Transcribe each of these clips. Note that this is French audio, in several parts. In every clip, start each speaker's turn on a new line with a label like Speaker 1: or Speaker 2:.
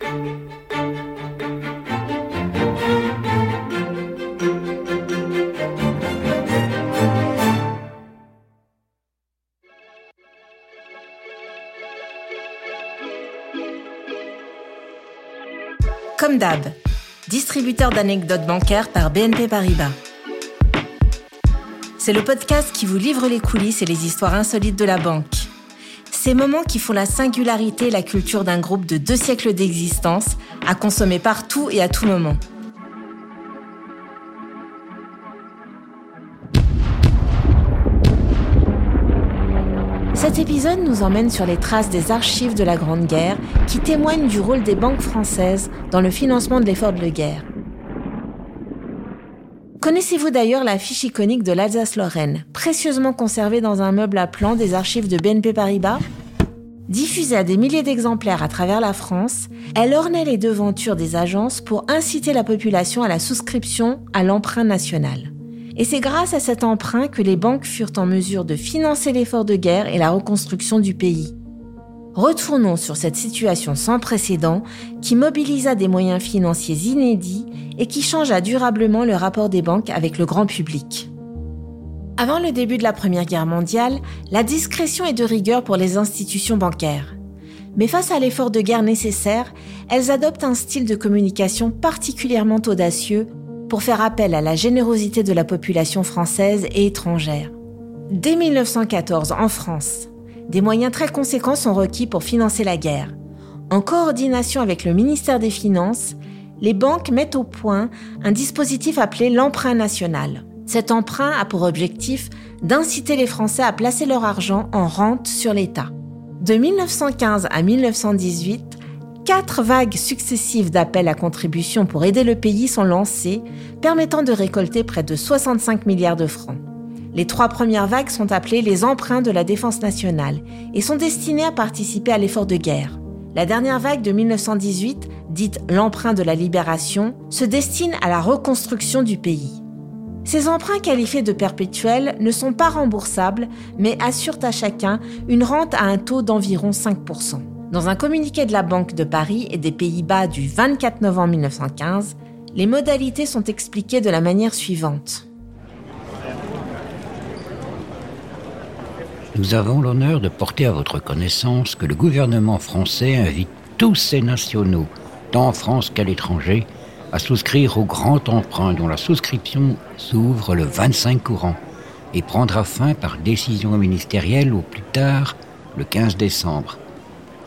Speaker 1: Comme d'hab, distributeur d'anecdotes bancaires par BNP Paribas. C'est le podcast qui vous livre les coulisses et les histoires insolites de la banque. Ces moments qui font la singularité et la culture d'un groupe de deux siècles d'existence, à consommer partout et à tout moment. Cet épisode nous emmène sur les traces des archives de la Grande Guerre qui témoignent du rôle des banques françaises dans le financement de l'effort de guerre. Connaissez-vous d'ailleurs la fiche iconique de l'Alsace-Lorraine, précieusement conservée dans un meuble à plan des archives de BNP Paribas Diffusée à des milliers d'exemplaires à travers la France, elle ornait les devantures des agences pour inciter la population à la souscription à l'emprunt national. Et c'est grâce à cet emprunt que les banques furent en mesure de financer l'effort de guerre et la reconstruction du pays. Retournons sur cette situation sans précédent qui mobilisa des moyens financiers inédits et qui changea durablement le rapport des banques avec le grand public. Avant le début de la Première Guerre mondiale, la discrétion est de rigueur pour les institutions bancaires. Mais face à l'effort de guerre nécessaire, elles adoptent un style de communication particulièrement audacieux pour faire appel à la générosité de la population française et étrangère. Dès 1914, en France, des moyens très conséquents sont requis pour financer la guerre. En coordination avec le ministère des Finances, les banques mettent au point un dispositif appelé l'emprunt national. Cet emprunt a pour objectif d'inciter les Français à placer leur argent en rente sur l'État. De 1915 à 1918, quatre vagues successives d'appels à contribution pour aider le pays sont lancées, permettant de récolter près de 65 milliards de francs. Les trois premières vagues sont appelées les emprunts de la défense nationale et sont destinées à participer à l'effort de guerre. La dernière vague de 1918, dite l'emprunt de la libération, se destine à la reconstruction du pays. Ces emprunts qualifiés de perpétuels ne sont pas remboursables, mais assurent à chacun une rente à un taux d'environ 5%. Dans un communiqué de la Banque de Paris et des Pays-Bas du 24 novembre 1915, les modalités sont expliquées de la manière suivante.
Speaker 2: Nous avons l'honneur de porter à votre connaissance que le gouvernement français invite tous ses nationaux, tant en France qu'à l'étranger, à souscrire au grand emprunt dont la souscription s'ouvre le 25 courant et prendra fin par décision ministérielle au plus tard le 15 décembre.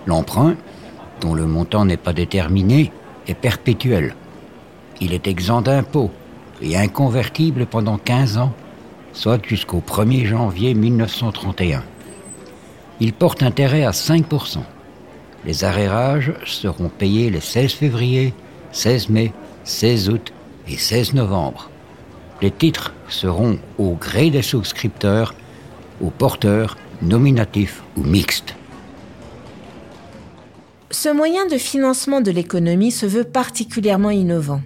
Speaker 2: L'emprunt, dont le montant n'est pas déterminé, est perpétuel. Il est exempt d'impôts et inconvertible pendant 15 ans soit jusqu'au 1er janvier 1931. Il porte intérêt à 5%. Les arrérages seront payés les 16 février, 16 mai, 16 août et 16 novembre. Les titres seront au gré des souscripteurs, aux porteurs, nominatifs ou mixtes.
Speaker 1: Ce moyen de financement de l'économie se veut particulièrement innovant.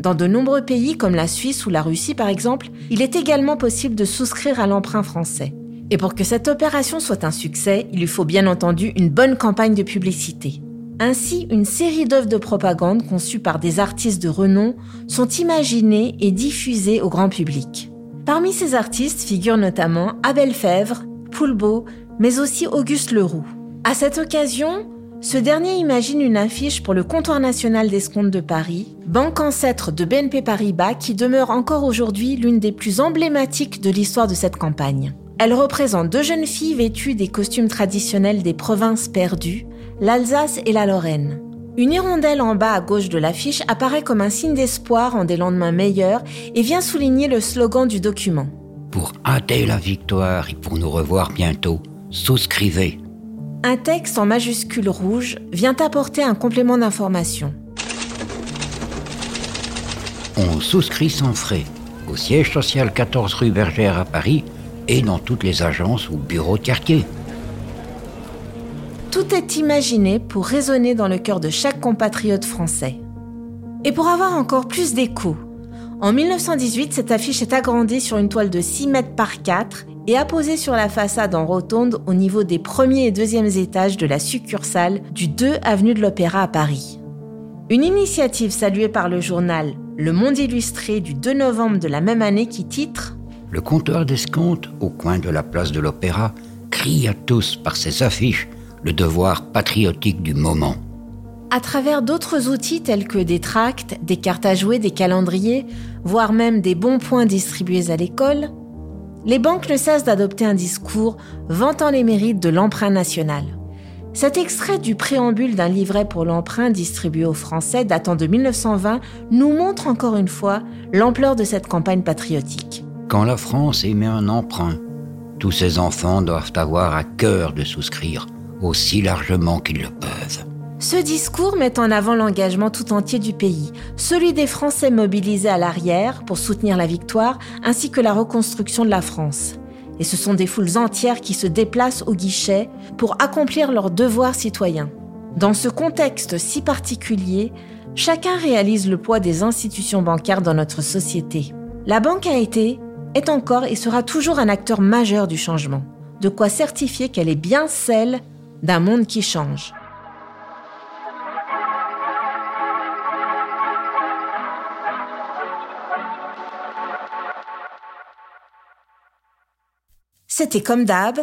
Speaker 1: Dans de nombreux pays comme la Suisse ou la Russie par exemple, il est également possible de souscrire à l'emprunt français. Et pour que cette opération soit un succès, il lui faut bien entendu une bonne campagne de publicité. Ainsi, une série d'œuvres de propagande conçues par des artistes de renom sont imaginées et diffusées au grand public. Parmi ces artistes figurent notamment Abel Fèvre, Poulbeau, mais aussi Auguste Leroux. À cette occasion, ce dernier imagine une affiche pour le comptoir national d'escompte de Paris, banque ancêtre de BNP Paribas qui demeure encore aujourd'hui l'une des plus emblématiques de l'histoire de cette campagne. Elle représente deux jeunes filles vêtues des costumes traditionnels des provinces perdues, l'Alsace et la Lorraine. Une hirondelle en bas à gauche de l'affiche apparaît comme un signe d'espoir en des lendemains meilleurs et vient souligner le slogan du document.
Speaker 2: Pour hâter la victoire et pour nous revoir bientôt, souscrivez
Speaker 1: un texte en majuscule rouge vient apporter un complément d'information.
Speaker 2: On souscrit sans frais au siège social 14 rue Bergère à Paris et dans toutes les agences ou bureaux de quartier.
Speaker 1: Tout est imaginé pour résonner dans le cœur de chaque compatriote français. Et pour avoir encore plus d'écho, en 1918, cette affiche est agrandie sur une toile de 6 mètres par 4 et apposé sur la façade en rotonde au niveau des premiers et deuxièmes étages de la succursale du 2 avenue de l'Opéra à Paris. Une initiative saluée par le journal Le Monde illustré du 2 novembre de la même année qui titre
Speaker 2: Le comptoir d'escompte au coin de la place de l'Opéra crie à tous par ses affiches le devoir patriotique du moment.
Speaker 1: À travers d'autres outils tels que des tracts, des cartes à jouer, des calendriers, voire même des bons points distribués à l'école, les banques ne cessent d'adopter un discours vantant les mérites de l'emprunt national. Cet extrait du préambule d'un livret pour l'emprunt distribué aux Français datant de 1920 nous montre encore une fois l'ampleur de cette campagne patriotique.
Speaker 2: Quand la France émet un emprunt, tous ses enfants doivent avoir à cœur de souscrire aussi largement qu'ils le peuvent.
Speaker 1: Ce discours met en avant l'engagement tout entier du pays, celui des Français mobilisés à l'arrière pour soutenir la victoire, ainsi que la reconstruction de la France. Et ce sont des foules entières qui se déplacent au guichet pour accomplir leurs devoirs citoyens. Dans ce contexte si particulier, chacun réalise le poids des institutions bancaires dans notre société. La banque a été, est encore et sera toujours un acteur majeur du changement, de quoi certifier qu'elle est bien celle d'un monde qui change. C'était comme d'hab,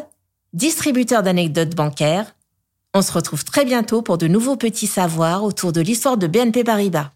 Speaker 1: distributeur d'anecdotes bancaires. On se retrouve très bientôt pour de nouveaux petits savoirs autour de l'histoire de BNP Paribas.